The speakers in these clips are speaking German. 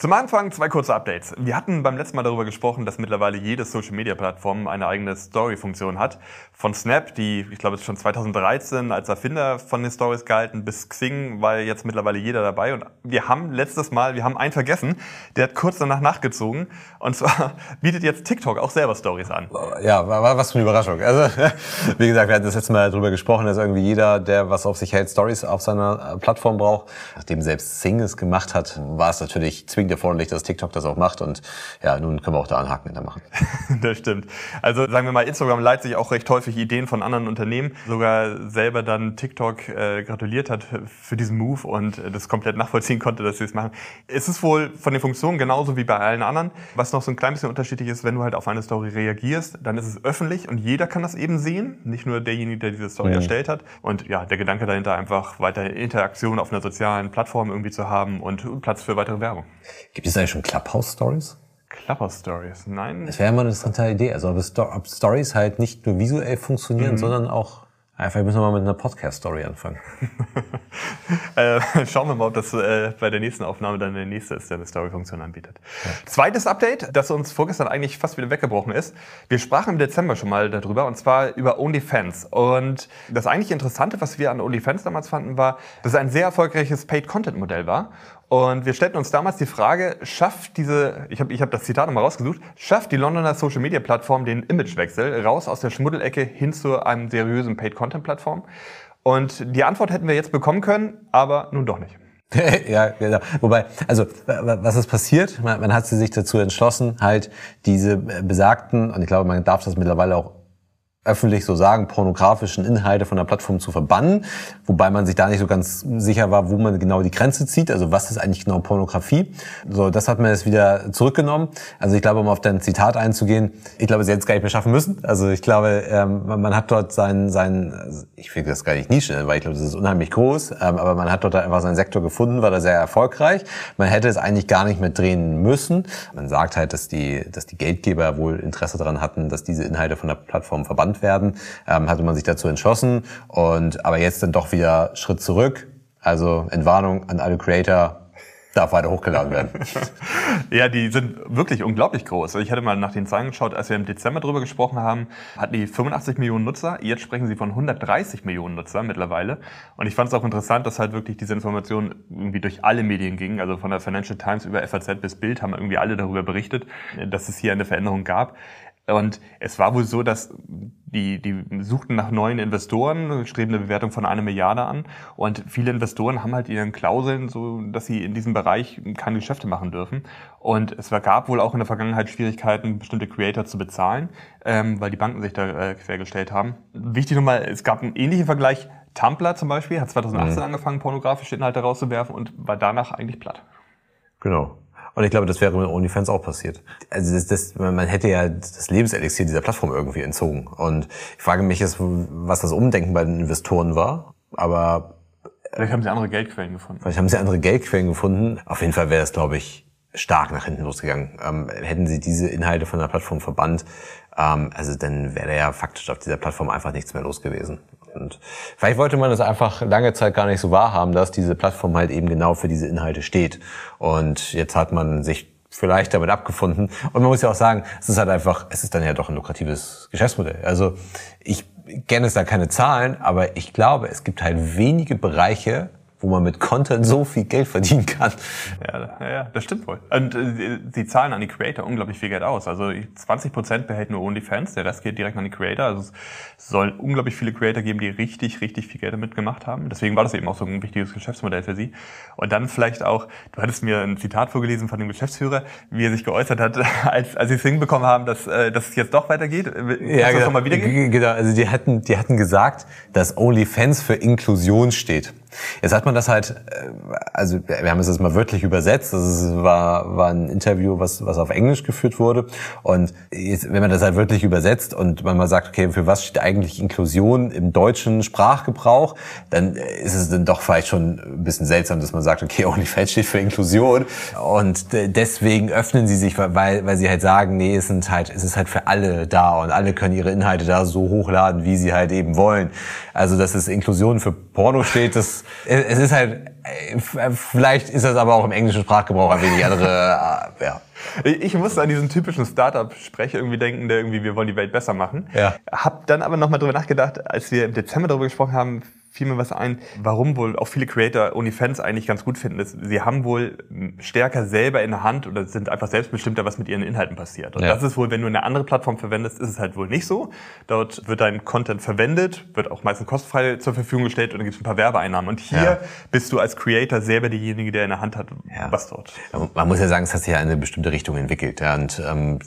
Zum Anfang zwei kurze Updates. Wir hatten beim letzten Mal darüber gesprochen, dass mittlerweile jede Social Media Plattform eine eigene Story-Funktion hat. Von Snap, die ich glaube schon 2013 als Erfinder von den Stories gehalten, bis Xing war jetzt mittlerweile jeder dabei. Und wir haben letztes Mal, wir haben einen vergessen, der hat kurz danach nachgezogen. Und zwar bietet jetzt TikTok auch selber Stories an. Ja, war was für eine Überraschung. Also wie gesagt, wir hatten das letzte Mal darüber gesprochen, dass irgendwie jeder, der was auf sich hält, Stories auf seiner Plattform braucht. Nachdem selbst Xing es gemacht hat, war es natürlich zwingend zwingend erforderlich, dass TikTok das auch macht. Und ja, nun können wir auch da einen Haken hinter machen. das stimmt. Also sagen wir mal, Instagram leitet sich auch recht häufig Ideen von anderen Unternehmen. Sogar selber dann TikTok äh, gratuliert hat für diesen Move und das komplett nachvollziehen konnte, dass sie es machen. Es ist wohl von den Funktionen genauso wie bei allen anderen. Was noch so ein klein bisschen unterschiedlich ist, wenn du halt auf eine Story reagierst, dann ist es öffentlich und jeder kann das eben sehen. Nicht nur derjenige, der diese Story mhm. erstellt hat. Und ja, der Gedanke dahinter einfach weiter Interaktion auf einer sozialen Plattform irgendwie zu haben und Platz für weitere Werbung. Gibt es eigentlich schon Clubhouse-Stories? Clubhouse-Stories, nein. Das wäre immer eine interessante Idee. Also ob Stories halt nicht nur visuell funktionieren, mhm. sondern auch Einfach müssen wir mal mit einer Podcast-Story anfangen. äh, schauen wir mal, ob das äh, bei der nächsten Aufnahme dann der nächste ist, der eine Story-Funktion anbietet. Ja. Zweites Update, das uns vorgestern eigentlich fast wieder weggebrochen ist. Wir sprachen im Dezember schon mal darüber, und zwar über OnlyFans. Und das eigentlich Interessante, was wir an OnlyFans damals fanden, war, dass es ein sehr erfolgreiches Paid-Content-Modell war. Und wir stellten uns damals die Frage, schafft diese, ich habe ich hab das Zitat nochmal rausgesucht, schafft die Londoner Social Media Plattform den Imagewechsel raus aus der Schmuddelecke hin zu einem seriösen Paid-Content-Plattform? Und die Antwort hätten wir jetzt bekommen können, aber nun doch nicht. ja, genau. Wobei, also was ist passiert? Man, man hat sich dazu entschlossen, halt diese besagten, und ich glaube, man darf das mittlerweile auch öffentlich so sagen, pornografischen Inhalte von der Plattform zu verbannen, wobei man sich da nicht so ganz sicher war, wo man genau die Grenze zieht, also was ist eigentlich genau Pornografie. So, das hat man jetzt wieder zurückgenommen. Also ich glaube, um auf dein Zitat einzugehen, ich glaube, sie hätten es gar nicht mehr schaffen müssen. Also ich glaube, ähm, man hat dort sein, sein ich will das gar nicht Nische, weil ich glaube, das ist unheimlich groß, ähm, aber man hat dort einfach seinen Sektor gefunden, war da sehr erfolgreich. Man hätte es eigentlich gar nicht mehr drehen müssen. Man sagt halt, dass die, dass die Geldgeber wohl Interesse daran hatten, dass diese Inhalte von der Plattform verbannt werden, ähm, hatte man sich dazu entschlossen. Und aber jetzt dann doch wieder Schritt zurück. Also Entwarnung an alle Creator, darf weiter hochgeladen werden. ja, die sind wirklich unglaublich groß. Ich hatte mal nach den Zahlen geschaut, als wir im Dezember drüber gesprochen haben, hatten die 85 Millionen Nutzer. Jetzt sprechen sie von 130 Millionen Nutzer mittlerweile. Und ich fand es auch interessant, dass halt wirklich diese Information irgendwie durch alle Medien ging. Also von der Financial Times über FAZ bis Bild haben irgendwie alle darüber berichtet, dass es hier eine Veränderung gab. Und es war wohl so, dass die, die suchten nach neuen Investoren, streben eine Bewertung von einer Milliarde an. Und viele Investoren haben halt ihren Klauseln, so dass sie in diesem Bereich keine Geschäfte machen dürfen. Und es gab wohl auch in der Vergangenheit Schwierigkeiten, bestimmte Creator zu bezahlen, ähm, weil die Banken sich da äh, quergestellt haben. Wichtig nochmal, es gab einen ähnlichen Vergleich. Tumblr zum Beispiel hat 2018 mhm. angefangen, pornografische Inhalte rauszuwerfen und war danach eigentlich platt. Genau. Und ich glaube, das wäre mit OnlyFans auch passiert. Also das, das, man hätte ja das Lebenselixier dieser Plattform irgendwie entzogen. Und ich frage mich jetzt, was das Umdenken bei den Investoren war. Aber vielleicht haben sie andere Geldquellen gefunden. Vielleicht haben sie andere Geldquellen gefunden. Auf jeden Fall wäre es, glaube ich, stark nach hinten losgegangen. Ähm, hätten sie diese Inhalte von der Plattform verbannt, ähm, also dann wäre ja faktisch auf dieser Plattform einfach nichts mehr los gewesen. Und vielleicht wollte man das einfach lange Zeit gar nicht so wahrhaben, dass diese Plattform halt eben genau für diese Inhalte steht. Und jetzt hat man sich vielleicht damit abgefunden. Und man muss ja auch sagen, es ist halt einfach, es ist dann ja doch ein lukratives Geschäftsmodell. Also ich kenne es da keine Zahlen, aber ich glaube, es gibt halt wenige Bereiche, wo man mit Content so viel Geld verdienen kann. Ja, ja, ja das stimmt wohl. Und äh, sie zahlen an die Creator unglaublich viel Geld aus. Also 20 Prozent behält nur OnlyFans, der Rest geht direkt an die Creator. Also es soll unglaublich viele Creator geben, die richtig, richtig viel Geld damit gemacht haben. Deswegen war das eben auch so ein wichtiges Geschäftsmodell für sie. Und dann vielleicht auch, du hattest mir ein Zitat vorgelesen von dem Geschäftsführer, wie er sich geäußert hat, als, als sie es hinbekommen haben, dass, äh, dass es jetzt doch weitergeht. Kannst ja, genau. Das nochmal wiedergeben? Genau, also die hatten, die hatten gesagt, dass OnlyFans für Inklusion steht. Jetzt hat man das halt, äh, also wir haben es jetzt mal wörtlich übersetzt, das war, war ein Interview, was, was auf Englisch geführt wurde. Und jetzt, wenn man das halt wörtlich übersetzt und man mal sagt, okay, für was steht eigentlich Inklusion im deutschen Sprachgebrauch, dann ist es dann doch vielleicht schon ein bisschen seltsam, dass man sagt, okay, OnlyFans steht für Inklusion. Und deswegen öffnen sie sich, weil, weil sie halt sagen, nee, es, sind halt, es ist halt für alle da und alle können ihre Inhalte da so hochladen, wie sie halt eben wollen. Also, dass es Inklusion für Porno steht, das, es ist halt, vielleicht ist das aber auch im englischen Sprachgebrauch ein wenig andere, äh, ja. Ich musste an diesen typischen Startup-Sprech irgendwie denken, der irgendwie, wir wollen die Welt besser machen. Ja. Hab dann aber nochmal drüber nachgedacht, als wir im Dezember darüber gesprochen haben, fiel mir was ein, warum wohl auch viele Creator OnlyFans eigentlich ganz gut finden. Ist, sie haben wohl stärker selber in der Hand oder sind einfach selbstbestimmter, was mit ihren Inhalten passiert. Und ja. das ist wohl, wenn du eine andere Plattform verwendest, ist es halt wohl nicht so. Dort wird dein Content verwendet, wird auch meistens kostenfrei zur Verfügung gestellt und dann gibt es ein paar Werbeeinnahmen. Und hier ja. bist du als Creator selber derjenige, der in der Hand hat, ja. was dort. Man muss ja sagen, es hat sich ja in eine bestimmte Richtung entwickelt. Und ähm,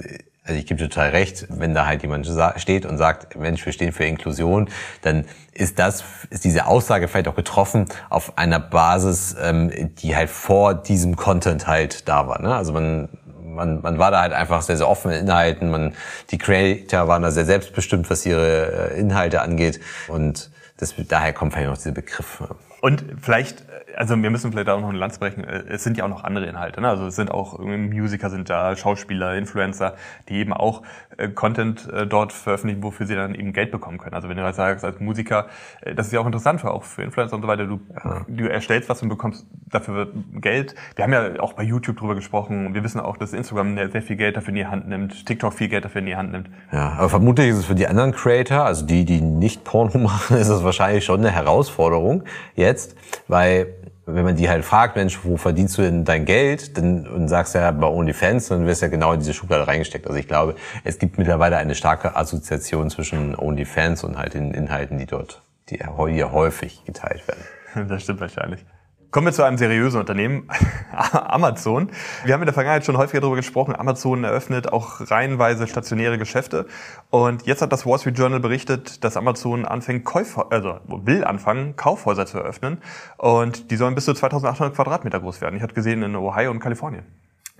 also ich gebe total recht, wenn da halt jemand steht und sagt, Mensch, wir stehen für Inklusion, dann ist das, ist diese Aussage vielleicht auch getroffen auf einer Basis, ähm, die halt vor diesem Content halt da war. Ne? Also man, man, man war da halt einfach sehr, sehr offen in Inhalten, man, die Creator waren da sehr selbstbestimmt, was ihre äh, Inhalte angeht und das, daher kommt vielleicht noch dieser Begriff. Und vielleicht also wir müssen vielleicht auch noch ein Land brechen. Äh, es sind ja auch noch andere Inhalte. Ne? Also es sind auch Musiker sind da, Schauspieler, Influencer, die eben auch äh, Content äh, dort veröffentlichen, wofür sie dann eben Geld bekommen können. Also wenn du halt sagst als Musiker, äh, das ist ja auch interessant für auch für Influencer und so weiter. Du, ja. du erstellst was und bekommst dafür Geld. Wir haben ja auch bei YouTube drüber gesprochen. Wir wissen auch, dass Instagram sehr viel Geld dafür in die Hand nimmt, TikTok viel Geld dafür in die Hand nimmt. Ja, aber vermutlich ist es für die anderen Creator, also die, die nicht Porno machen, ist es wahrscheinlich schon eine Herausforderung jetzt, weil wenn man die halt fragt, Mensch, wo verdienst du denn dein Geld? Dann, und sagst ja bei OnlyFans, dann wirst du ja genau in diese Schublade reingesteckt. Also ich glaube, es gibt mittlerweile eine starke Assoziation zwischen OnlyFans und halt den Inhalten, die dort, die hier häufig geteilt werden. Das stimmt wahrscheinlich. Kommen wir zu einem seriösen Unternehmen, Amazon. Wir haben in der Vergangenheit schon häufiger darüber gesprochen. Amazon eröffnet auch reihenweise stationäre Geschäfte. Und jetzt hat das Wall Street Journal berichtet, dass Amazon anfängt, Käufer, also will anfangen, Kaufhäuser zu eröffnen. Und die sollen bis zu 2800 Quadratmeter groß werden. Ich hatte gesehen in Ohio und Kalifornien.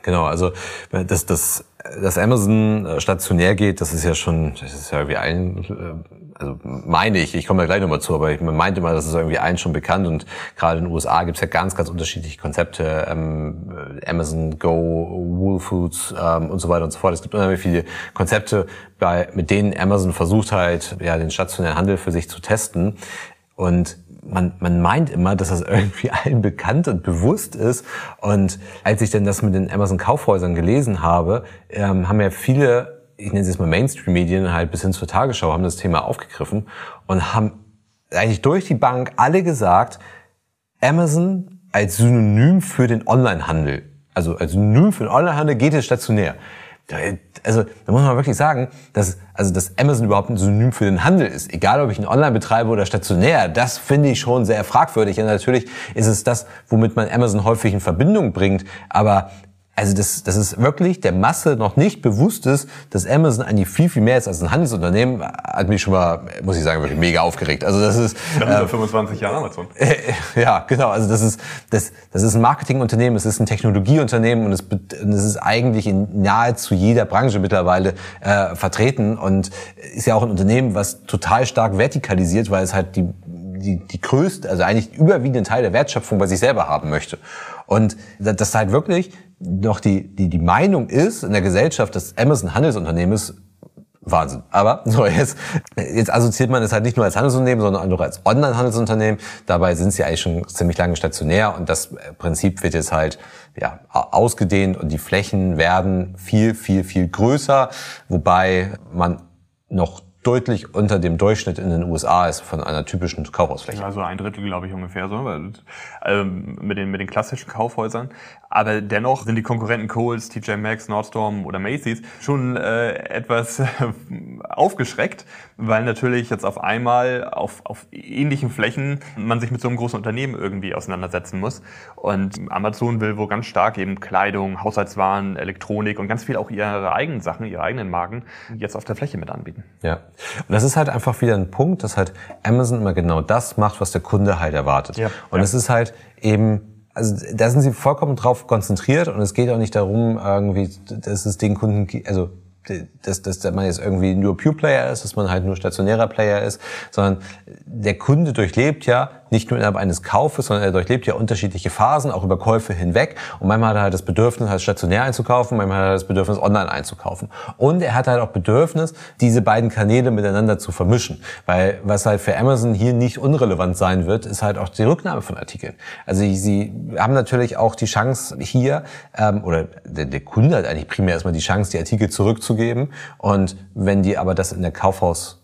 Genau, also dass das, dass Amazon äh, stationär geht, das ist ja schon, das ist ja wie ein, äh, also meine ich, ich komme da gleich nochmal zu, aber ich meinte mal, das ist irgendwie allen schon bekannt und gerade in den USA gibt es ja ganz, ganz unterschiedliche Konzepte, ähm, Amazon Go, Whole Foods ähm, und so weiter und so fort. Es gibt unheimlich viele Konzepte, bei, mit denen Amazon versucht halt, ja, den stationären Handel für sich zu testen. Und man, man meint immer, dass das irgendwie allen bekannt und bewusst ist. Und als ich dann das mit den Amazon Kaufhäusern gelesen habe, ähm, haben ja viele, ich nenne es jetzt mal Mainstream-Medien, halt bis hin zur Tagesschau, haben das Thema aufgegriffen und haben eigentlich durch die Bank alle gesagt, Amazon als Synonym für den Onlinehandel, also als Synonym für den Onlinehandel geht es stationär also da muss man wirklich sagen, dass, also, dass Amazon überhaupt ein Synonym für den Handel ist. Egal, ob ich einen Online betreibe oder stationär, das finde ich schon sehr fragwürdig. Und natürlich ist es das, womit man Amazon häufig in Verbindung bringt. Aber also das, das ist wirklich der Masse noch nicht bewusst ist, dass Amazon eigentlich viel, viel mehr ist als ein Handelsunternehmen, hat mich schon mal, muss ich sagen, wirklich mega aufgeregt. Also das ist... Nach äh, 25 Jahre Amazon. Äh, ja, genau. Also das ist, das, das ist ein Marketingunternehmen, es ist ein Technologieunternehmen und es, und es ist eigentlich in nahezu jeder Branche mittlerweile äh, vertreten und ist ja auch ein Unternehmen, was total stark vertikalisiert, weil es halt die die, die größte, also eigentlich überwiegenden Teil der Wertschöpfung bei sich selber haben möchte. Und das halt wirklich noch die, die, die Meinung ist in der Gesellschaft, dass Amazon Handelsunternehmen ist, Wahnsinn. Aber so jetzt, jetzt assoziiert man es halt nicht nur als Handelsunternehmen, sondern auch als Online-Handelsunternehmen. Dabei sind sie eigentlich schon ziemlich lange stationär und das Prinzip wird jetzt halt ja, ausgedehnt und die Flächen werden viel, viel, viel größer, wobei man noch deutlich unter dem Durchschnitt in den USA ist von einer typischen Kaufhausfläche. Also ein Drittel, glaube ich, ungefähr so, ähm, mit, den, mit den klassischen Kaufhäusern. Aber dennoch sind die Konkurrenten Kohl's, TJ Maxx, Nordstrom oder Macy's schon äh, etwas aufgeschreckt, weil natürlich jetzt auf einmal auf, auf ähnlichen Flächen man sich mit so einem großen Unternehmen irgendwie auseinandersetzen muss. Und Amazon will wohl ganz stark eben Kleidung, Haushaltswaren, Elektronik und ganz viel auch ihre eigenen Sachen, ihre eigenen Marken jetzt auf der Fläche mit anbieten. Ja, Und das ist halt einfach wieder ein Punkt, dass halt Amazon immer genau das macht, was der Kunde halt erwartet. Ja. Und es ist halt eben also da sind sie vollkommen drauf konzentriert und es geht auch nicht darum, irgendwie, dass es den Kunden, also dass, dass man jetzt irgendwie nur Pure Player ist, dass man halt nur stationärer Player ist, sondern der Kunde durchlebt ja nicht nur innerhalb eines Kaufes, sondern er durchlebt ja unterschiedliche Phasen, auch über Käufe hinweg. Und manchmal hat er halt das Bedürfnis, halt stationär einzukaufen, manchmal hat er das Bedürfnis, online einzukaufen. Und er hat halt auch Bedürfnis, diese beiden Kanäle miteinander zu vermischen. Weil was halt für Amazon hier nicht unrelevant sein wird, ist halt auch die Rücknahme von Artikeln. Also sie haben natürlich auch die Chance hier, ähm, oder der, der Kunde hat eigentlich primär erstmal die Chance, die Artikel zurückzugeben. Und wenn die aber das in der Kaufhaus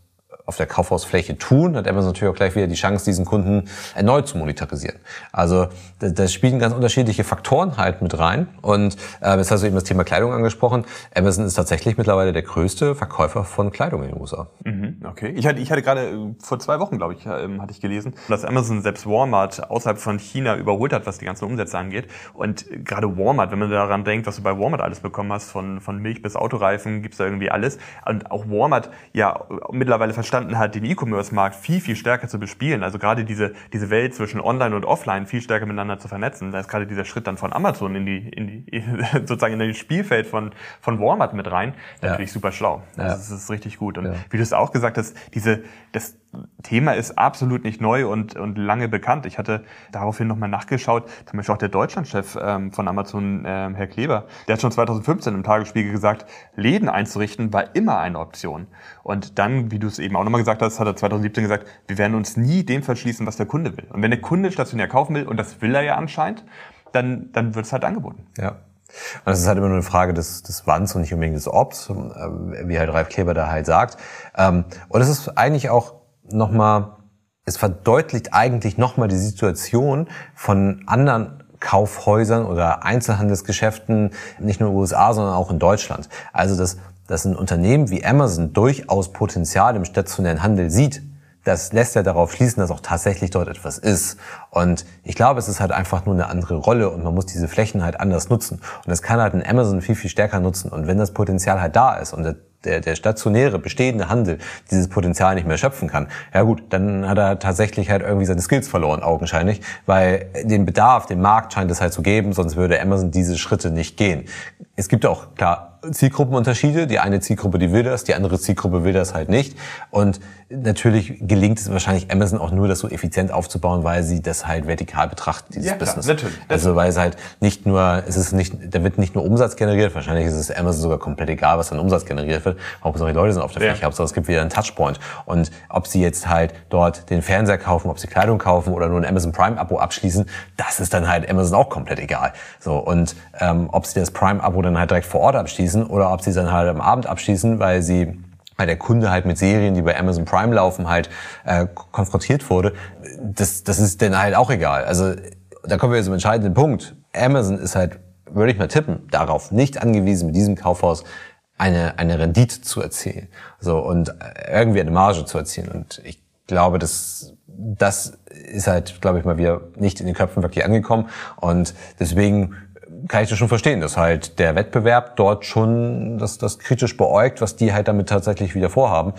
auf der Kaufhausfläche tun, hat Amazon natürlich auch gleich wieder die Chance, diesen Kunden erneut zu monetarisieren. Also da, da spielen ganz unterschiedliche Faktoren halt mit rein. Und äh, jetzt hast du eben das Thema Kleidung angesprochen. Amazon ist tatsächlich mittlerweile der größte Verkäufer von Kleidung in den USA. Mhm, okay. Ich hatte, ich hatte gerade äh, vor zwei Wochen, glaube ich, ähm, hatte ich gelesen, dass Amazon selbst Walmart außerhalb von China überholt hat, was die ganzen Umsätze angeht. Und gerade Walmart, wenn man daran denkt, was du bei Walmart alles bekommen hast, von, von Milch bis Autoreifen, gibt's da irgendwie alles. Und auch Walmart ja mittlerweile verstanden verstanden hat, den E-Commerce-Markt viel, viel stärker zu bespielen. Also gerade diese, diese Welt zwischen Online und Offline viel stärker miteinander zu vernetzen. Da ist gerade dieser Schritt dann von Amazon in die, in die sozusagen in das Spielfeld von, von Walmart mit rein. Natürlich ja. super schlau. Also ja. Das ist richtig gut. Und wie du es auch gesagt hast, diese, das, Thema ist absolut nicht neu und, und lange bekannt. Ich hatte daraufhin nochmal nachgeschaut, zum Beispiel auch der Deutschlandchef ähm, von Amazon, ähm, Herr Kleber, der hat schon 2015 im Tagesspiegel gesagt, Läden einzurichten war immer eine Option. Und dann, wie du es eben auch nochmal gesagt hast, hat er 2017 gesagt, wir werden uns nie dem verschließen, was der Kunde will. Und wenn der Kunde stationär kaufen will, und das will er ja anscheinend, dann, dann wird es halt angeboten. Ja. Und das ist halt immer nur eine Frage des, des Wanns und nicht unbedingt des Obs, wie halt Ralf Kleber da halt sagt. Ähm, und es ist eigentlich auch nochmal, es verdeutlicht eigentlich nochmal die Situation von anderen Kaufhäusern oder Einzelhandelsgeschäften, nicht nur in den USA, sondern auch in Deutschland. Also, dass, dass ein Unternehmen wie Amazon durchaus Potenzial im stationären Handel sieht, das lässt ja darauf schließen, dass auch tatsächlich dort etwas ist. Und ich glaube, es ist halt einfach nur eine andere Rolle und man muss diese Flächen halt anders nutzen. Und das kann halt ein Amazon viel, viel stärker nutzen. Und wenn das Potenzial halt da ist und der der, stationäre, bestehende Handel dieses Potenzial nicht mehr schöpfen kann, ja gut, dann hat er tatsächlich halt irgendwie seine Skills verloren, augenscheinlich, weil den Bedarf, den Markt scheint es halt zu geben, sonst würde Amazon diese Schritte nicht gehen. Es gibt auch, klar, Zielgruppenunterschiede. Die eine Zielgruppe, die will das, die andere Zielgruppe will das halt nicht. Und natürlich gelingt es wahrscheinlich Amazon auch nur, das so effizient aufzubauen, weil sie das halt vertikal betrachtet, dieses ja, klar, Business. Natürlich. Also weil es halt nicht nur, es ist nicht, da wird nicht nur Umsatz generiert, wahrscheinlich ist es Amazon sogar komplett egal, was an Umsatz generiert wird. Hauptsache die Leute sind auf der Fläche, ja. Hauptsache es gibt wieder einen Touchpoint. Und ob sie jetzt halt dort den Fernseher kaufen, ob sie Kleidung kaufen oder nur ein Amazon Prime-Abo abschließen, das ist dann halt Amazon auch komplett egal. So und ähm, ob sie das Prime-Abo dann halt direkt vor Ort abschließen oder ob sie dann halt am Abend abschließen, weil sie weil der Kunde halt mit Serien, die bei Amazon Prime laufen, halt äh, konfrontiert wurde, das, das ist denen halt auch egal. Also da kommen wir zum entscheidenden Punkt. Amazon ist halt, würde ich mal tippen, darauf nicht angewiesen, mit diesem Kaufhaus eine, eine Rendite zu erzielen. So, und irgendwie eine Marge zu erzielen. Und ich glaube, dass das ist halt, glaube ich, mal wieder nicht in den Köpfen wirklich angekommen. Und deswegen kann ich das schon verstehen, dass halt der Wettbewerb dort schon das, das kritisch beäugt, was die halt damit tatsächlich wieder vorhaben.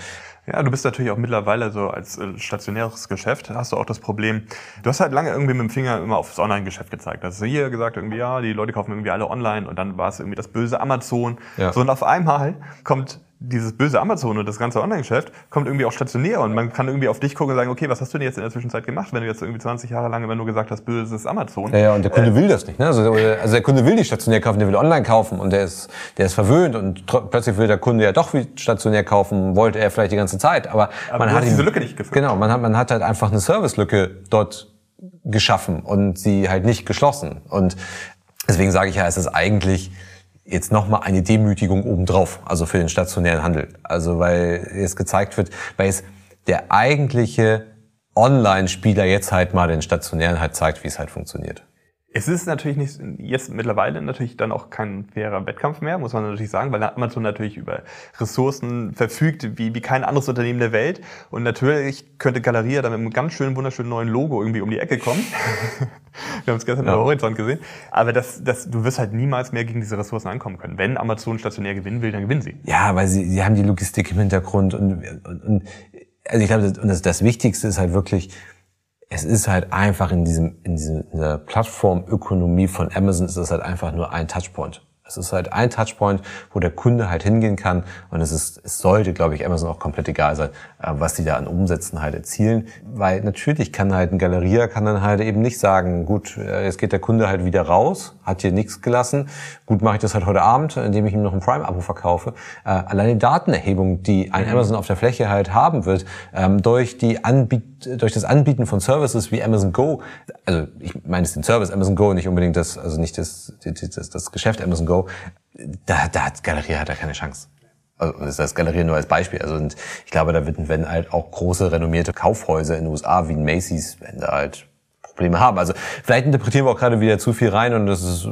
Ja, du bist natürlich auch mittlerweile so als äh, stationäres Geschäft, hast du auch das Problem, du hast halt lange irgendwie mit dem Finger immer aufs Online-Geschäft gezeigt. Also hier gesagt irgendwie, ja, die Leute kaufen irgendwie alle online und dann war es irgendwie das böse Amazon. Ja. So und auf einmal kommt dieses böse Amazon und das ganze Online-Geschäft kommt irgendwie auch stationär und man kann irgendwie auf dich gucken und sagen, okay, was hast du denn jetzt in der Zwischenzeit gemacht, wenn du jetzt irgendwie 20 Jahre lang immer nur gesagt hast, böses Amazon. Ja, ja und der Kunde äh, will das nicht. Ne? Also, also der Kunde will nicht stationär kaufen, der will online kaufen und der ist, der ist verwöhnt und plötzlich will der Kunde ja doch wie stationär kaufen, wollte er vielleicht die ganze Zeit. Aber, aber man hat diese Lücke nicht gefüllt. Genau, man hat, man hat halt einfach eine Service-Lücke dort geschaffen und sie halt nicht geschlossen. Und deswegen sage ich ja, es ist eigentlich jetzt nochmal eine Demütigung obendrauf, also für den stationären Handel. Also weil es gezeigt wird, weil es der eigentliche Online-Spieler jetzt halt mal den stationären halt zeigt, wie es halt funktioniert. Es ist natürlich nicht, jetzt mittlerweile natürlich dann auch kein fairer Wettkampf mehr, muss man natürlich sagen, weil Amazon natürlich über Ressourcen verfügt, wie, wie kein anderes Unternehmen der Welt. Und natürlich könnte Galeria dann mit einem ganz schönen, wunderschönen neuen Logo irgendwie um die Ecke kommen. Wir haben es gestern ja. am Horizont gesehen. Aber das, das, du wirst halt niemals mehr gegen diese Ressourcen ankommen können. Wenn Amazon stationär gewinnen will, dann gewinnen sie. Ja, weil sie, sie haben die Logistik im Hintergrund und, und, und also ich glaube, das, das Wichtigste ist halt wirklich, es ist halt einfach in diesem, in dieser Plattformökonomie von Amazon ist es halt einfach nur ein Touchpoint. Es ist halt ein Touchpoint, wo der Kunde halt hingehen kann und es ist, es sollte, glaube ich, Amazon auch komplett egal sein, äh, was die da an Umsätzen halt erzielen, weil natürlich kann halt ein Galeria kann dann halt eben nicht sagen, gut, äh, jetzt geht der Kunde halt wieder raus, hat hier nichts gelassen, gut mache ich das halt heute Abend, indem ich ihm noch ein Prime-Abo verkaufe. Äh, alleine die Datenerhebung, die ein. Amazon auf der Fläche halt haben wird, ähm, durch die Anbiet durch das Anbieten von Services wie Amazon Go, also ich meine es den Service Amazon Go, nicht unbedingt das, also nicht das, das, das Geschäft Amazon Go, da, da hat Galeria hat da keine Chance. Also das ist das Galeria nur als Beispiel. Also und ich glaube, da werden, werden halt auch große renommierte Kaufhäuser in den USA wie ein Macy's, wenn da halt Probleme haben. Also vielleicht interpretieren wir auch gerade wieder zu viel rein und das ist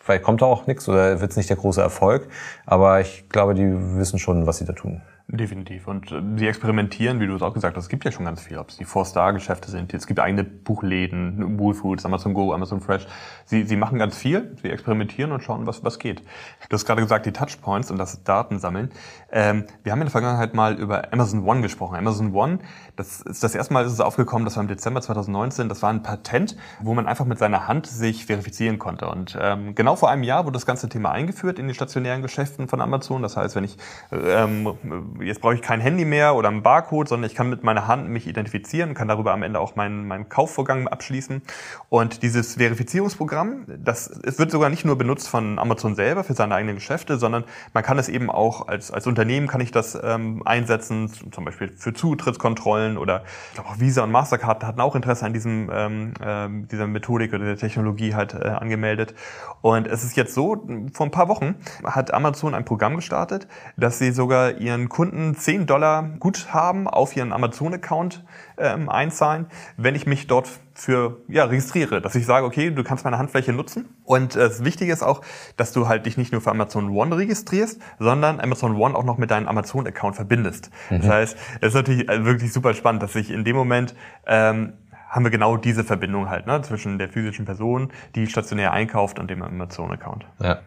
vielleicht kommt da auch nichts oder wird es nicht der große Erfolg. Aber ich glaube, die wissen schon, was sie da tun. Definitiv. Und äh, sie experimentieren, wie du es auch gesagt hast, es gibt ja schon ganz viel, ob es die Four-Star-Geschäfte sind, es gibt eigene Buchläden, Wool Foods, Amazon Go, Amazon Fresh. Sie, sie machen ganz viel, sie experimentieren und schauen, was, was geht. Du hast gerade gesagt, die Touchpoints und das Datensammeln. Ähm, wir haben in der Vergangenheit mal über Amazon One gesprochen. Amazon One, das ist das erste Mal ist es aufgekommen, das war im Dezember 2019, das war ein Patent, wo man einfach mit seiner Hand sich verifizieren konnte. Und ähm, genau vor einem Jahr wurde das ganze Thema eingeführt in die stationären Geschäften von Amazon. Das heißt, wenn ich ähm, jetzt brauche ich kein Handy mehr oder einen Barcode, sondern ich kann mit meiner Hand mich identifizieren, kann darüber am Ende auch meinen, meinen Kaufvorgang abschließen. Und dieses Verifizierungsprogramm, das es wird sogar nicht nur benutzt von Amazon selber für seine eigenen Geschäfte, sondern man kann es eben auch als, als Unternehmen kann ich das ähm, einsetzen, zum Beispiel für Zutrittskontrollen oder ich glaube auch Visa und Mastercard hatten auch Interesse an diesem ähm, äh, dieser Methodik oder der Technologie halt äh, angemeldet. Und es ist jetzt so, vor ein paar Wochen hat Amazon ein Programm gestartet, dass sie sogar ihren Kunden Kunden 10 Dollar Guthaben auf ihren Amazon-Account ähm, einzahlen, wenn ich mich dort für ja, registriere, dass ich sage, okay, du kannst meine Handfläche nutzen. Und äh, das Wichtige ist auch, dass du halt dich nicht nur für Amazon One registrierst, sondern Amazon One auch noch mit deinem Amazon-Account verbindest. Mhm. Das heißt, es ist natürlich äh, wirklich super spannend, dass ich in dem Moment ähm, haben wir genau diese Verbindung halt ne, zwischen der physischen Person, die stationär einkauft und dem Amazon-Account. Ja.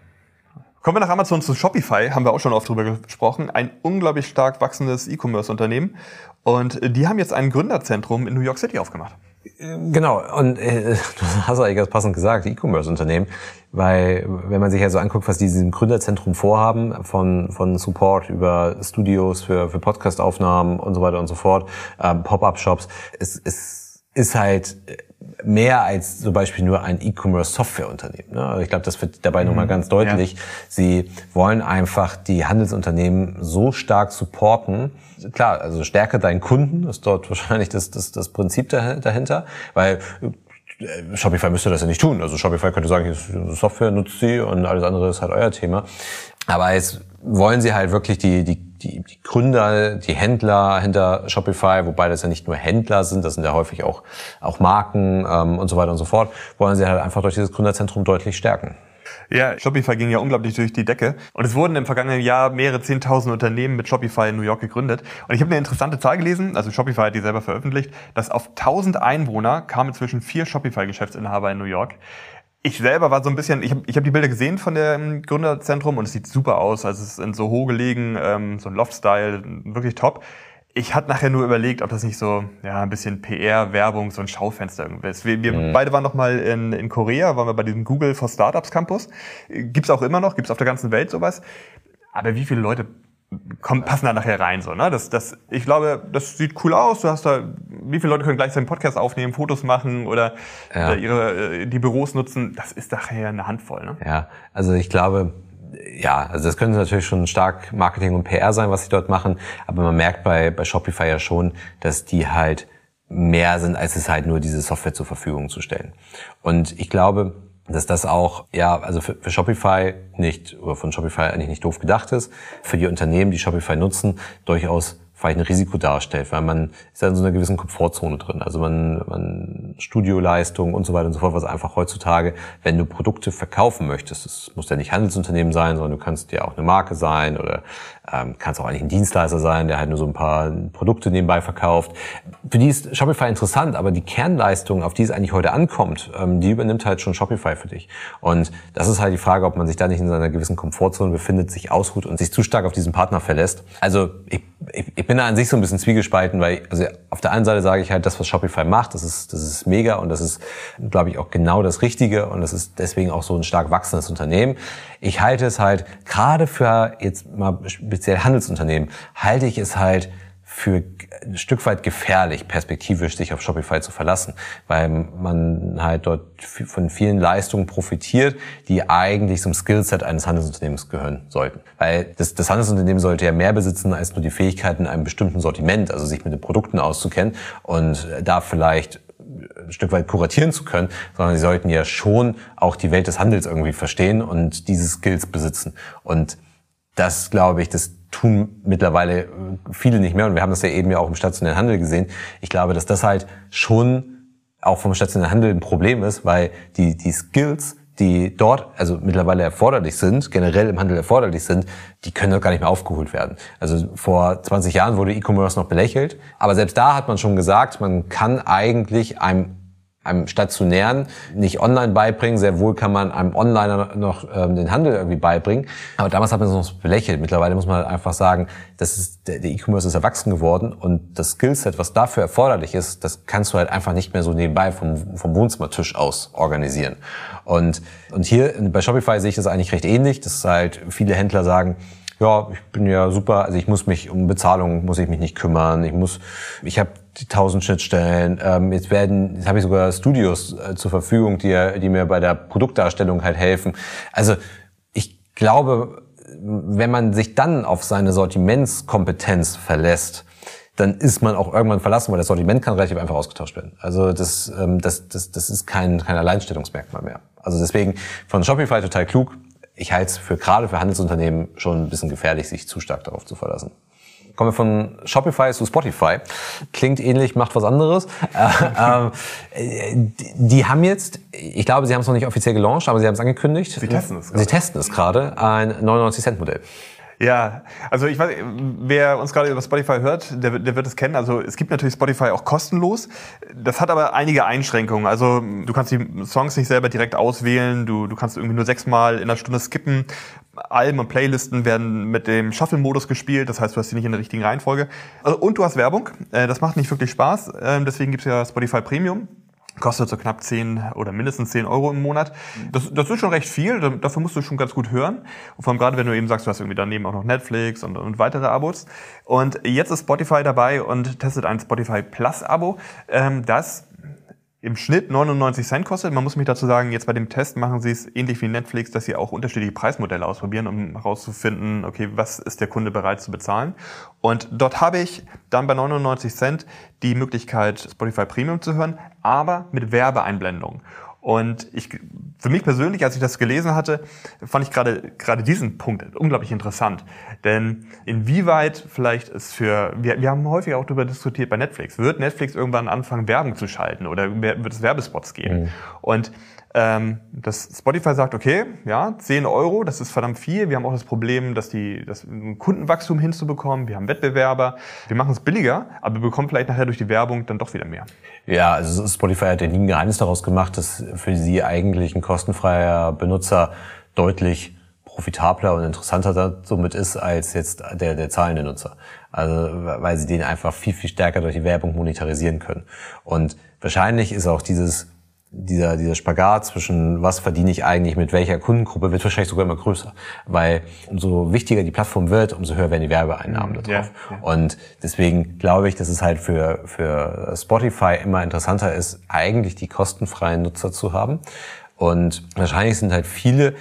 Kommen wir nach Amazon zu Shopify, haben wir auch schon oft drüber gesprochen. Ein unglaublich stark wachsendes E-Commerce-Unternehmen. Und die haben jetzt ein Gründerzentrum in New York City aufgemacht. Genau, und äh, du hast eigentlich ganz passend gesagt, E-Commerce-Unternehmen, weil wenn man sich ja so anguckt, was die in diesem Gründerzentrum vorhaben, von, von Support über Studios für, für Podcast-Aufnahmen und so weiter und so fort, ähm, Pop-Up-Shops, es, es ist halt mehr als zum Beispiel nur ein E-Commerce-Software-Unternehmen. Ne? Also ich glaube, das wird dabei mhm. nochmal ganz deutlich. Ja. Sie wollen einfach die Handelsunternehmen so stark supporten. Klar, also stärke deinen Kunden ist dort wahrscheinlich das, das, das Prinzip dahinter, weil äh, Shopify müsste das ja nicht tun. Also Shopify könnte sagen, Software nutzt sie und alles andere ist halt euer Thema. Aber jetzt wollen sie halt wirklich die, die die, die Gründer, die Händler hinter Shopify, wobei das ja nicht nur Händler sind, das sind ja häufig auch, auch Marken ähm, und so weiter und so fort, wollen sie halt einfach durch dieses Gründerzentrum deutlich stärken. Ja, Shopify ging ja unglaublich durch die Decke. Und es wurden im vergangenen Jahr mehrere Zehntausend Unternehmen mit Shopify in New York gegründet. Und ich habe eine interessante Zahl gelesen, also Shopify hat die selber veröffentlicht, dass auf 1000 Einwohner kamen inzwischen vier Shopify-Geschäftsinhaber in New York ich selber war so ein bisschen, ich habe ich hab die Bilder gesehen von dem Gründerzentrum und es sieht super aus. Also es ist in so hoch gelegen, ähm, so ein Loft-Style, wirklich top. Ich hatte nachher nur überlegt, ob das nicht so ja ein bisschen PR, Werbung, so ein Schaufenster irgendwie ist. Wir, wir mhm. beide waren noch mal in, in Korea, waren wir bei diesem Google for Startups Campus. Gibt's auch immer noch, gibt's auf der ganzen Welt sowas. Aber wie viele Leute kommen, passen da nachher rein. So, ne? das, das, ich glaube, das sieht cool aus. Du hast da, wie viele Leute können gleichzeitig einen Podcast aufnehmen, Fotos machen oder ja. äh, ihre, äh, die Büros nutzen. Das ist nachher eine Handvoll. Ne? Ja, also ich glaube, ja, also das könnte natürlich schon stark Marketing und PR sein, was sie dort machen. Aber man merkt bei, bei Shopify ja schon, dass die halt mehr sind, als es halt nur diese Software zur Verfügung zu stellen. Und ich glaube, dass das auch, ja, also für, für Shopify nicht, oder von Shopify eigentlich nicht doof gedacht ist, für die Unternehmen, die Shopify nutzen, durchaus ein Risiko darstellt, weil man ist ja in so einer gewissen Komfortzone drin. Also man, man Studioleistung und so weiter und so fort, was einfach heutzutage, wenn du Produkte verkaufen möchtest, das muss ja nicht Handelsunternehmen sein, sondern du kannst ja auch eine Marke sein oder ähm, kannst auch eigentlich ein Dienstleister sein, der halt nur so ein paar Produkte nebenbei verkauft. Für die ist Shopify interessant, aber die Kernleistung, auf die es eigentlich heute ankommt, ähm, die übernimmt halt schon Shopify für dich. Und das ist halt die Frage, ob man sich da nicht in seiner gewissen Komfortzone befindet, sich ausruht und sich zu stark auf diesen Partner verlässt. Also ich, ich, ich bin da an sich so ein bisschen zwiegespalten, weil also auf der einen Seite sage ich halt, das, was Shopify macht, das ist, das ist mega und das ist, glaube ich, auch genau das Richtige und das ist deswegen auch so ein stark wachsendes Unternehmen. Ich halte es halt gerade für jetzt mal speziell Handelsunternehmen, halte ich es halt für ein Stück weit gefährlich, perspektivisch sich auf Shopify zu verlassen, weil man halt dort von vielen Leistungen profitiert, die eigentlich zum Skillset eines Handelsunternehmens gehören sollten. Weil das, das Handelsunternehmen sollte ja mehr besitzen als nur die Fähigkeiten in einem bestimmten Sortiment, also sich mit den Produkten auszukennen und da vielleicht ein Stück weit kuratieren zu können, sondern sie sollten ja schon auch die Welt des Handels irgendwie verstehen und diese Skills besitzen. Und das, glaube ich, das tun mittlerweile äh, viele nicht mehr. Und wir haben das ja eben ja auch im stationären Handel gesehen. Ich glaube, dass das halt schon auch vom stationären Handel ein Problem ist, weil die, die Skills, die dort also mittlerweile erforderlich sind, generell im Handel erforderlich sind, die können doch gar nicht mehr aufgeholt werden. Also vor 20 Jahren wurde E-Commerce noch belächelt, aber selbst da hat man schon gesagt, man kann eigentlich einem einem stationären nicht online beibringen. Sehr wohl kann man einem Onliner noch ähm, den Handel irgendwie beibringen. Aber damals hat man es noch belächelt. Mittlerweile muss man halt einfach sagen, das ist, der E-Commerce ist erwachsen geworden und das Skillset, was dafür erforderlich ist, das kannst du halt einfach nicht mehr so nebenbei vom, vom Wohnzimmertisch aus organisieren. Und, und hier bei Shopify sehe ich das eigentlich recht ähnlich, dass halt viele Händler sagen, ja, ich bin ja super, also ich muss mich um Bezahlung muss ich mich nicht kümmern, ich muss, ich habe die tausend Schnittstellen. Ähm, jetzt werden, jetzt habe ich sogar Studios äh, zur Verfügung, die, die mir bei der Produktdarstellung halt helfen. Also ich glaube, wenn man sich dann auf seine Sortimentskompetenz verlässt, dann ist man auch irgendwann verlassen, weil das Sortiment kann relativ einfach ausgetauscht werden. Also das, ähm, das, das, das ist kein, kein Alleinstellungsmerkmal mehr. Also deswegen von Shopify total klug. Ich halte es für gerade für Handelsunternehmen schon ein bisschen gefährlich, sich zu stark darauf zu verlassen. Kommen wir von Shopify zu Spotify. Klingt ähnlich, macht was anderes. Äh, äh, die, die haben jetzt, ich glaube, sie haben es noch nicht offiziell gelauncht, aber sie haben es angekündigt. Sie testen es gerade. Sie testen es gerade, ein 99-Cent-Modell. Ja, also ich weiß, wer uns gerade über Spotify hört, der, der wird es kennen. Also es gibt natürlich Spotify auch kostenlos. Das hat aber einige Einschränkungen. Also du kannst die Songs nicht selber direkt auswählen. Du, du kannst irgendwie nur sechsmal in einer Stunde skippen. Alben und Playlisten werden mit dem Shuffle-Modus gespielt. Das heißt, du hast sie nicht in der richtigen Reihenfolge. Also, und du hast Werbung. Äh, das macht nicht wirklich Spaß. Ähm, deswegen gibt's ja Spotify Premium. Kostet so knapp 10 oder mindestens 10 Euro im Monat. Das, das ist schon recht viel, dafür musst du schon ganz gut hören. Vor allem gerade, wenn du eben sagst, du hast irgendwie daneben auch noch Netflix und, und weitere Abos. Und jetzt ist Spotify dabei und testet ein Spotify Plus Abo, ähm, das im Schnitt 99 Cent kostet. Man muss mich dazu sagen, jetzt bei dem Test machen sie es ähnlich wie Netflix, dass sie auch unterschiedliche Preismodelle ausprobieren, um herauszufinden, okay, was ist der Kunde bereit zu bezahlen. Und dort habe ich dann bei 99 Cent die Möglichkeit, Spotify Premium zu hören, aber mit Werbeeinblendung. Und ich, für mich persönlich, als ich das gelesen hatte, fand ich gerade, gerade diesen Punkt unglaublich interessant. Denn inwieweit vielleicht ist für, wir, wir haben häufig auch darüber diskutiert bei Netflix, wird Netflix irgendwann anfangen, Werbung zu schalten oder wird es Werbespots geben? Mhm. Und ähm, dass Spotify sagt, okay, ja, 10 Euro, das ist verdammt viel. Wir haben auch das Problem, dass die das Kundenwachstum hinzubekommen. Wir haben Wettbewerber. Wir machen es billiger, aber wir bekommen vielleicht nachher durch die Werbung dann doch wieder mehr. Ja, also Spotify hat ja nie ein Geheimnis daraus gemacht, dass für sie eigentlich ein kostenfreier Benutzer deutlich profitabler und interessanter somit ist als jetzt der, der zahlende Nutzer. Also, weil sie den einfach viel, viel stärker durch die Werbung monetarisieren können. Und wahrscheinlich ist auch dieses dieser, dieser Spagat zwischen was verdiene ich eigentlich mit welcher Kundengruppe wird wahrscheinlich sogar immer größer. Weil umso wichtiger die Plattform wird, umso höher werden die Werbeeinnahmen mhm, darauf. Ja, ja. Und deswegen glaube ich, dass es halt für, für Spotify immer interessanter ist, eigentlich die kostenfreien Nutzer zu haben. Und wahrscheinlich sind halt viele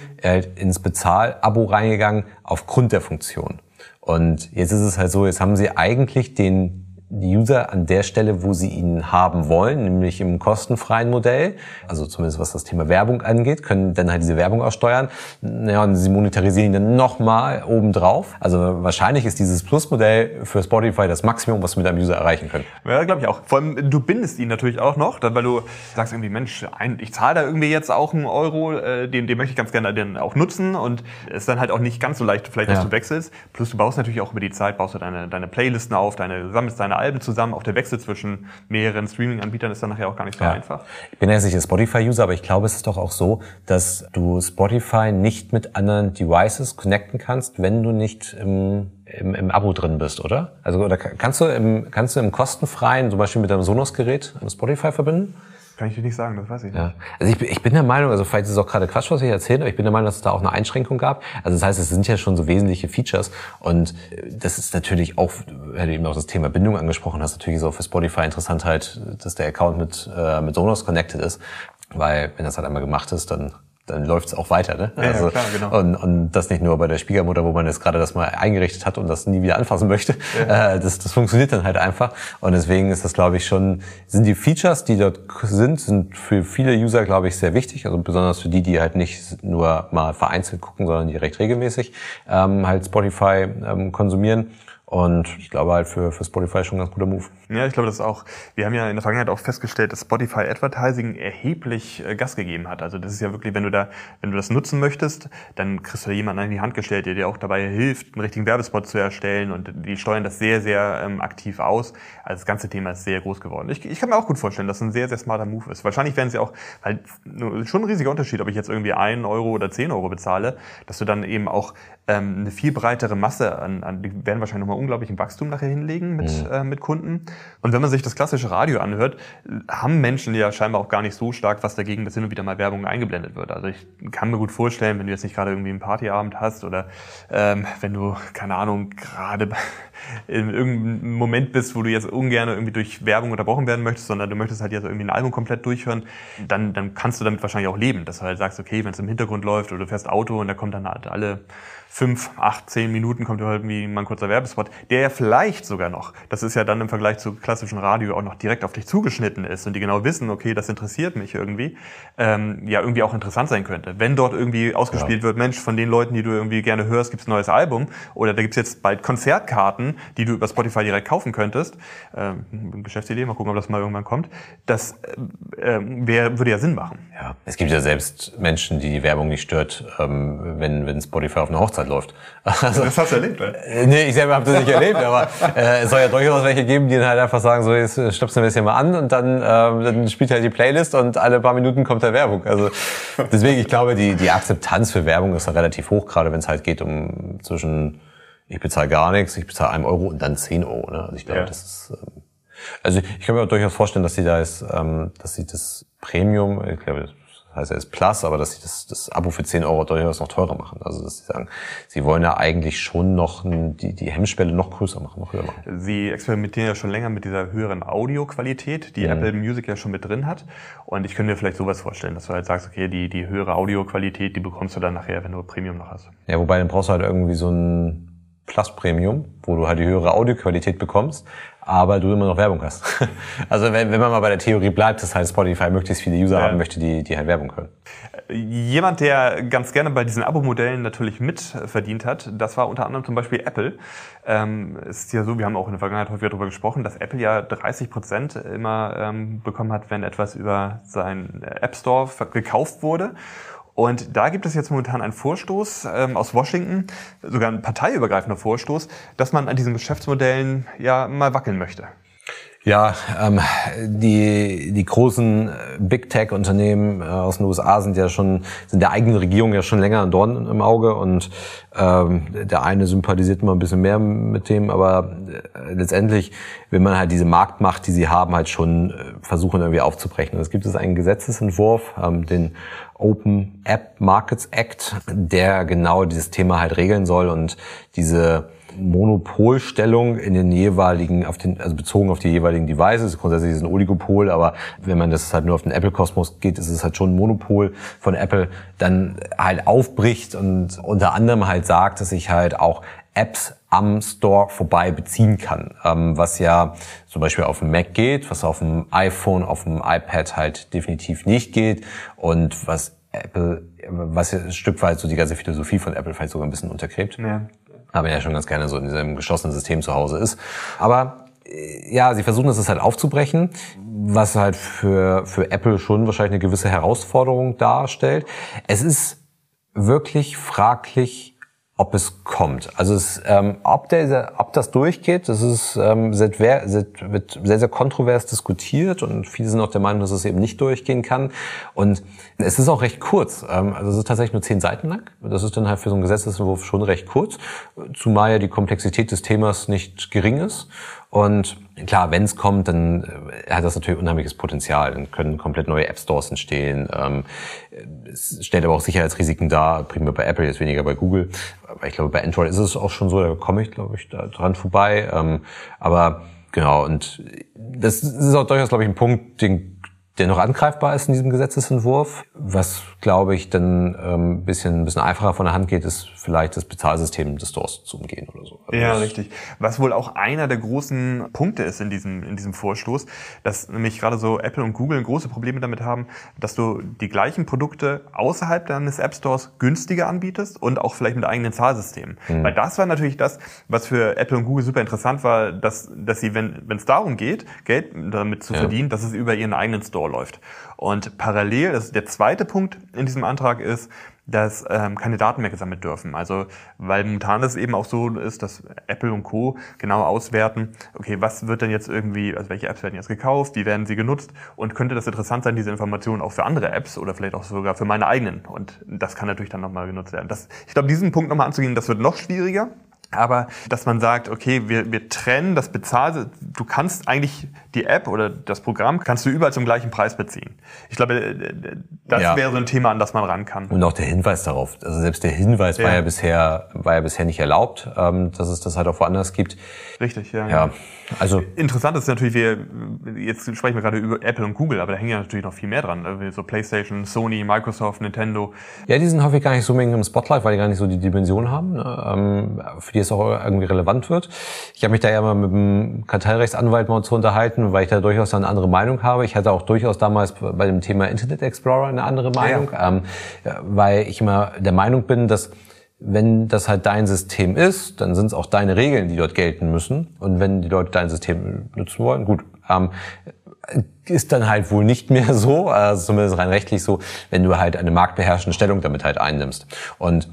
ins Bezahl-Abo reingegangen aufgrund der Funktion. Und jetzt ist es halt so, jetzt haben sie eigentlich den die User an der Stelle, wo sie ihn haben wollen, nämlich im kostenfreien Modell, also zumindest was das Thema Werbung angeht, können dann halt diese Werbung aussteuern. Ja, und sie monetarisieren ihn dann nochmal obendrauf. Also wahrscheinlich ist dieses Plus-Modell für Spotify das Maximum, was wir mit einem User erreichen können. Ja, glaube ich auch. Vor allem, du bindest ihn natürlich auch noch, weil du sagst irgendwie, Mensch, ich zahle da irgendwie jetzt auch einen Euro, äh, den, den möchte ich ganz gerne dann auch nutzen und es ist dann halt auch nicht ganz so leicht, vielleicht, dass ja. du wechselst. Plus du baust natürlich auch über die Zeit, baust du deine, deine Playlisten auf, deine, sammelst deine Alben zusammen. Auch der Wechsel zwischen mehreren Streaming-Anbietern ist dann nachher auch gar nicht so ja. einfach. Ich bin ja sicher Spotify-User, aber ich glaube, es ist doch auch so, dass du Spotify nicht mit anderen Devices connecten kannst, wenn du nicht im im, im Abo drin bist, oder? Also oder kannst du im kannst du im kostenfreien, zum Beispiel mit deinem Sonos-Gerät Spotify verbinden? Kann ich dir nicht sagen, das weiß ich nicht. Ja. Also ich, ich bin der Meinung, also vielleicht ist es auch gerade Quatsch, was ich erzähle, aber ich bin der Meinung, dass es da auch eine Einschränkung gab. Also das heißt, es sind ja schon so wesentliche Features und äh, das ist natürlich auch, hätte eben auch das Thema Bindung angesprochen hast, natürlich ist auch für Spotify interessant halt, dass der Account mit, äh, mit Sonos connected ist, weil wenn das halt einmal gemacht ist, dann dann läuft's auch weiter. Ne? Ja, also, ja, klar, genau. und, und das nicht nur bei der Schwiegermutter, wo man jetzt gerade das mal eingerichtet hat und das nie wieder anfassen möchte. Ja. Äh, das, das funktioniert dann halt einfach. Und deswegen ist das, glaube ich, schon, sind die Features, die dort sind, sind für viele User, glaube ich, sehr wichtig. Also besonders für die, die halt nicht nur mal vereinzelt gucken, sondern die recht regelmäßig ähm, halt Spotify ähm, konsumieren. Und ich glaube halt für, für Spotify schon ein ganz guter Move. Ja, ich glaube das auch. Wir haben ja in der Vergangenheit auch festgestellt, dass Spotify Advertising erheblich äh, Gas gegeben hat. Also das ist ja wirklich, wenn du da, wenn du das nutzen möchtest, dann kriegst du jemanden in die Hand gestellt, der dir auch dabei hilft, einen richtigen Werbespot zu erstellen und die steuern das sehr, sehr ähm, aktiv aus. Also das ganze Thema ist sehr groß geworden. Ich, ich kann mir auch gut vorstellen, dass es ein sehr, sehr smarter Move ist. Wahrscheinlich werden sie auch, weil schon ein riesiger Unterschied, ob ich jetzt irgendwie einen Euro oder zehn Euro bezahle, dass du dann eben auch ähm, eine viel breitere Masse an, an die werden wahrscheinlich nochmal unglaublichen Wachstum nachher hinlegen mit, mhm. äh, mit Kunden. Und wenn man sich das klassische Radio anhört, haben Menschen ja scheinbar auch gar nicht so stark was dagegen, dass hin und wieder mal Werbung eingeblendet wird. Also ich kann mir gut vorstellen, wenn du jetzt nicht gerade irgendwie einen Partyabend hast oder ähm, wenn du, keine Ahnung, gerade in irgendeinem Moment bist, wo du jetzt ungern irgendwie durch Werbung unterbrochen werden möchtest, sondern du möchtest halt jetzt irgendwie ein Album komplett durchhören, dann, dann kannst du damit wahrscheinlich auch leben, dass du halt sagst, okay, wenn es im Hintergrund läuft oder du fährst Auto und da kommt dann halt alle fünf, acht, zehn Minuten kommt irgendwie mal ein kurzer Werbespot, der ja vielleicht sogar noch, das ist ja dann im Vergleich zu klassischem Radio auch noch direkt auf dich zugeschnitten ist und die genau wissen, okay, das interessiert mich irgendwie, ähm, ja irgendwie auch interessant sein könnte. Wenn dort irgendwie ausgespielt ja. wird, Mensch, von den Leuten, die du irgendwie gerne hörst, gibt's ein neues Album oder da gibt's jetzt bald Konzertkarten, die du über Spotify direkt kaufen könntest, ähm, Geschäftsidee, mal gucken, ob das mal irgendwann kommt, das äh, wär, würde ja Sinn machen. Ja, es gibt ja selbst Menschen, die die Werbung nicht stört, ähm, wenn, wenn Spotify auf eine Hochzeit Hochzeit läuft. Also, das hast du erlebt, oder? Äh, nee, ich selber habe das nicht erlebt, aber äh, es soll ja durchaus welche geben, die dann halt einfach sagen, so jetzt stopsen wir das hier mal an und dann, äh, dann spielt halt die Playlist und alle paar Minuten kommt da Werbung. Also deswegen, ich glaube, die, die Akzeptanz für Werbung ist da relativ hoch, gerade wenn es halt geht um zwischen ich bezahle gar nichts, ich bezahle einen Euro und dann zehn Euro. Ne? Also ich glaube, ja. das ist ähm, also ich kann mir durchaus vorstellen, dass sie da ist, ähm, dass sie das Premium, ich glaube, heißt er ist Plus, aber dass sie das, das Abo für 10 Euro durchaus noch teurer machen. Also dass sie sagen, sie wollen ja eigentlich schon noch die, die Hemmschwelle noch größer machen, noch höher machen. Sie experimentieren ja schon länger mit dieser höheren Audioqualität, die mhm. Apple Music ja schon mit drin hat. Und ich könnte mir vielleicht sowas vorstellen, dass du halt sagst, okay, die, die höhere Audioqualität, die bekommst du dann nachher, wenn du Premium noch hast. Ja, wobei dann brauchst du halt irgendwie so ein Plus Premium, wo du halt die höhere Audioqualität bekommst, aber du immer noch Werbung hast. also wenn, wenn man mal bei der Theorie bleibt, dass halt Spotify möglichst viele User ja. haben möchte, die, die halt Werbung können. Jemand, der ganz gerne bei diesen Abo-Modellen natürlich mitverdient hat, das war unter anderem zum Beispiel Apple. Ähm, es ist ja so, wir haben auch in der Vergangenheit häufiger darüber gesprochen, dass Apple ja 30 Prozent immer ähm, bekommen hat, wenn etwas über seinen App Store gekauft wurde. Und da gibt es jetzt momentan einen Vorstoß ähm, aus Washington, sogar ein parteiübergreifender Vorstoß, dass man an diesen Geschäftsmodellen ja mal wackeln möchte. Ja, ähm, die, die großen äh, Big Tech-Unternehmen äh, aus den USA sind ja schon, sind der eigenen Regierung ja schon länger ein Dorn im Auge und ähm, der eine sympathisiert immer ein bisschen mehr mit dem, aber äh, letztendlich will man halt diese Marktmacht, die sie haben, halt schon versuchen irgendwie aufzubrechen. Und es gibt es einen Gesetzesentwurf, ähm, den Open App Markets Act, der genau dieses Thema halt regeln soll und diese Monopolstellung in den jeweiligen, auf den, also bezogen auf die jeweiligen Devices. Grundsätzlich ist es ein Oligopol, aber wenn man das halt nur auf den Apple-Kosmos geht, ist es halt schon ein Monopol von Apple, dann halt aufbricht und unter anderem halt sagt, dass sich halt auch Apps am Store vorbei beziehen kann, ähm, was ja zum Beispiel auf dem Mac geht, was auf dem iPhone, auf dem iPad halt definitiv nicht geht und was Apple, was ja ein Stück weit so die ganze Philosophie von Apple vielleicht sogar ein bisschen untergräbt. Ja. Aber ja schon ganz gerne so in diesem geschlossenen System zu Hause ist. Aber äh, ja, sie versuchen es halt aufzubrechen, was halt für, für Apple schon wahrscheinlich eine gewisse Herausforderung darstellt. Es ist wirklich fraglich, ob es kommt. Also es, ähm, ob, der, ob das durchgeht, das ist ähm, seit, seit, wird sehr, sehr kontrovers diskutiert und viele sind auch der Meinung, dass es eben nicht durchgehen kann. Und es ist auch recht kurz. Ähm, also es ist tatsächlich nur zehn Seiten lang. Das ist dann halt für so einen Gesetzesentwurf schon recht kurz, zumal ja die Komplexität des Themas nicht gering ist. Und klar, wenn es kommt, dann äh, hat das natürlich unheimliches Potenzial. Dann können komplett neue App Stores entstehen. Ähm, es stellt aber auch Sicherheitsrisiken dar, primär bei Apple, jetzt weniger bei Google. Aber ich glaube, bei Android ist es auch schon so, da komme ich, glaube ich, da dran vorbei. Ähm, aber genau, und das ist auch durchaus, glaube ich, ein Punkt, den der noch angreifbar ist in diesem Gesetzesentwurf. Was, glaube ich, dann ähm, bisschen, bisschen einfacher von der Hand geht, ist vielleicht das Bezahlsystem des Stores zu umgehen oder so. Also ja, richtig. Was wohl auch einer der großen Punkte ist in diesem, in diesem Vorstoß, dass nämlich gerade so Apple und Google große Probleme damit haben, dass du die gleichen Produkte außerhalb deines App Stores günstiger anbietest und auch vielleicht mit eigenen Zahlsystemen. Mhm. Weil das war natürlich das, was für Apple und Google super interessant war, dass, dass sie, wenn es darum geht, Geld damit zu ja. verdienen, dass es über ihren eigenen Store Store läuft. Und parallel, das ist der zweite Punkt in diesem Antrag ist, dass ähm, keine Daten mehr gesammelt dürfen. Also weil momentan es eben auch so ist, dass Apple und Co. genau auswerten, okay, was wird denn jetzt irgendwie, also welche Apps werden jetzt gekauft, wie werden sie genutzt und könnte das interessant sein, diese Informationen auch für andere Apps oder vielleicht auch sogar für meine eigenen. Und das kann natürlich dann nochmal genutzt werden. Das, ich glaube, diesen Punkt nochmal anzugehen, das wird noch schwieriger. Aber dass man sagt, okay, wir, wir trennen das Bezahl, du kannst eigentlich die App oder das Programm kannst du überall zum gleichen Preis beziehen. Ich glaube, äh, das ja. wäre so ein Thema, an das man ran kann. Und auch der Hinweis darauf. Also selbst der Hinweis ja. war ja bisher, war ja bisher nicht erlaubt, ähm, dass es das halt auch woanders gibt. Richtig, ja. Ja. Also interessant ist natürlich, wir jetzt sprechen wir gerade über Apple und Google, aber da hängen ja natürlich noch viel mehr dran. Also so PlayStation, Sony, Microsoft, Nintendo. Ja, die sind häufig gar nicht so im Spotlight, weil die gar nicht so die Dimension haben, ne? ähm, für die es auch irgendwie relevant wird. Ich habe mich da ja mal mit einem Kartellrechtsanwalt mal zu unterhalten, weil ich da durchaus eine andere Meinung habe. Ich hatte auch durchaus damals bei dem Thema Internet Explorer eine andere Meinung, ja. ähm, weil ich immer der Meinung bin, dass wenn das halt dein System ist, dann sind es auch deine Regeln, die dort gelten müssen. Und wenn die Leute dein System nutzen wollen, gut. Ähm, ist dann halt wohl nicht mehr so, also zumindest rein rechtlich so, wenn du halt eine marktbeherrschende Stellung damit halt einnimmst. Und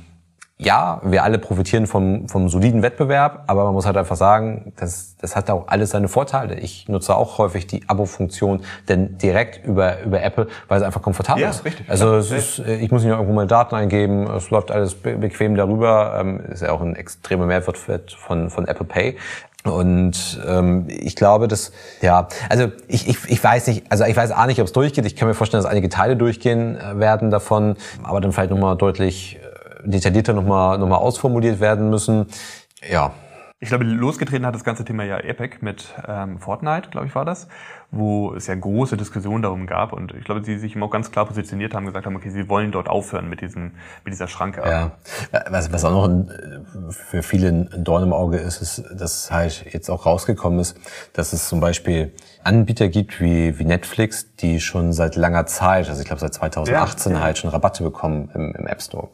ja, wir alle profitieren vom, vom soliden Wettbewerb, aber man muss halt einfach sagen, das, das hat auch alles seine Vorteile. Ich nutze auch häufig die Abo-Funktion denn direkt über, über Apple, weil es einfach komfortabel ja, ist. Richtig, also es ist, ich muss nicht irgendwo meine Daten eingeben, es läuft alles bequem darüber. Ähm, ist ja auch ein extremer Mehrwert von, von Apple Pay. Und ähm, ich glaube, dass ja, also ich, ich, ich weiß nicht, also ich weiß auch nicht, ob es durchgeht. Ich kann mir vorstellen, dass einige Teile durchgehen äh, werden davon, aber dann vielleicht nochmal deutlich detaillierter nochmal noch mal ausformuliert werden müssen. Ja. Ich glaube, losgetreten hat das ganze Thema ja Epic mit ähm, Fortnite, glaube ich, war das, wo es ja große Diskussionen darum gab und ich glaube, sie sich immer auch ganz klar positioniert haben, gesagt haben, okay, sie wollen dort aufhören mit diesem, mit dieser Schranke. Ja. Was, was auch noch ein, für viele ein Dorn im Auge ist, ist, dass halt jetzt auch rausgekommen ist, dass es zum Beispiel Anbieter gibt wie, wie Netflix, die schon seit langer Zeit, also ich glaube seit 2018 ja, ja. halt schon Rabatte bekommen im, im App Store.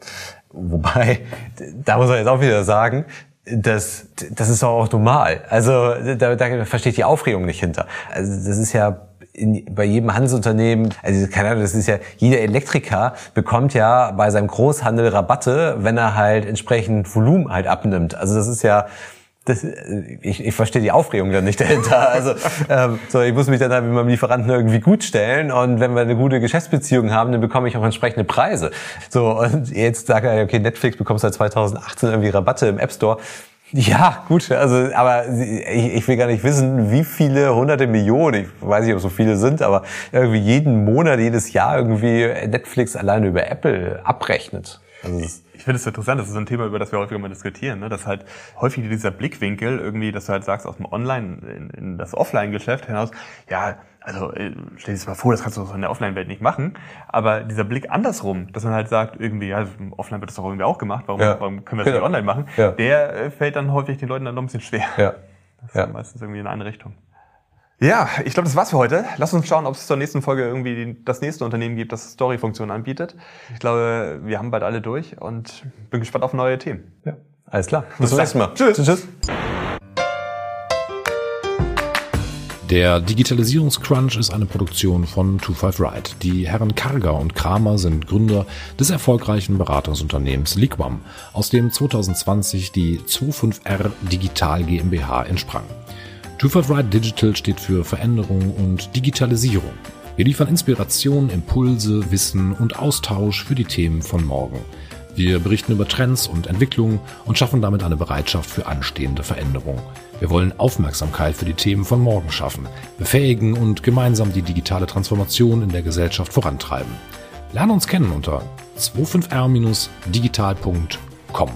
Wobei, da muss man jetzt auch wieder sagen, das, das ist auch normal. Also da, da versteht die Aufregung nicht hinter. Also das ist ja in, bei jedem Handelsunternehmen, also keine Ahnung, das ist ja, jeder Elektriker bekommt ja bei seinem Großhandel Rabatte, wenn er halt entsprechend Volumen halt abnimmt. Also das ist ja, das, ich, ich verstehe die Aufregung dann nicht dahinter. Also ähm, so, ich muss mich dann halt mit meinem Lieferanten irgendwie gut stellen und wenn wir eine gute Geschäftsbeziehung haben, dann bekomme ich auch entsprechende Preise. So und jetzt sage ich, okay, Netflix bekommst seit 2018 irgendwie Rabatte im App Store. Ja, gut, also aber ich, ich will gar nicht wissen, wie viele hunderte Millionen, ich weiß nicht, ob so viele sind, aber irgendwie jeden Monat, jedes Jahr irgendwie Netflix alleine über Apple abrechnet. Also Ich finde es interessant, das ist so ein Thema, über das wir häufiger mal diskutieren, ne? dass halt häufig dieser Blickwinkel irgendwie, dass du halt sagst, aus dem Online in, in das Offline-Geschäft hinaus, ja, also äh, stell dir das mal vor, das kannst du so in der Offline-Welt nicht machen, aber dieser Blick andersrum, dass man halt sagt, irgendwie, ja, im Offline wird das doch irgendwie auch gemacht, warum, Ja. warum können wir das Genau. nicht online machen, Ja. der äh, fällt dann häufig den Leuten dann noch ein bisschen schwer. ja. Das ist Ja. meistens irgendwie in eine Richtung. Ja, ich glaube, das war's für heute. Lass uns schauen, ob es zur nächsten Folge irgendwie das nächste Unternehmen gibt, das Story-Funktionen anbietet. Ich glaube, wir haben bald alle durch und bin gespannt auf neue Themen. ja. Alles klar. Bis zum dann. nächsten Mal. Tschüss. tschüss. Der Digitalisierungscrunch ist eine Produktion von 25 Ride. Die Herren Karger und Kramer sind Gründer des erfolgreichen Beratungsunternehmens Liquam, aus dem 2020 die 25R Digital GmbH entsprang. 25 Ride Digital steht für Veränderung und Digitalisierung. Wir liefern Inspiration, Impulse, Wissen und Austausch für die Themen von morgen. Wir berichten über Trends und Entwicklungen und schaffen damit eine Bereitschaft für anstehende Veränderung. Wir wollen Aufmerksamkeit für die Themen von morgen schaffen, befähigen und gemeinsam die digitale Transformation in der Gesellschaft vorantreiben. Lerne uns kennen unter 25r-digital.com.